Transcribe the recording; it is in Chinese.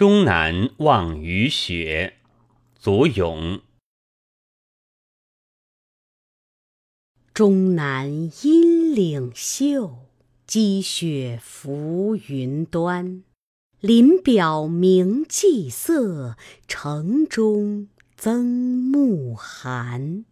终南望雨雪祖咏。终南阴岭秀积雪浮云端。林表明霁色城中增暮寒。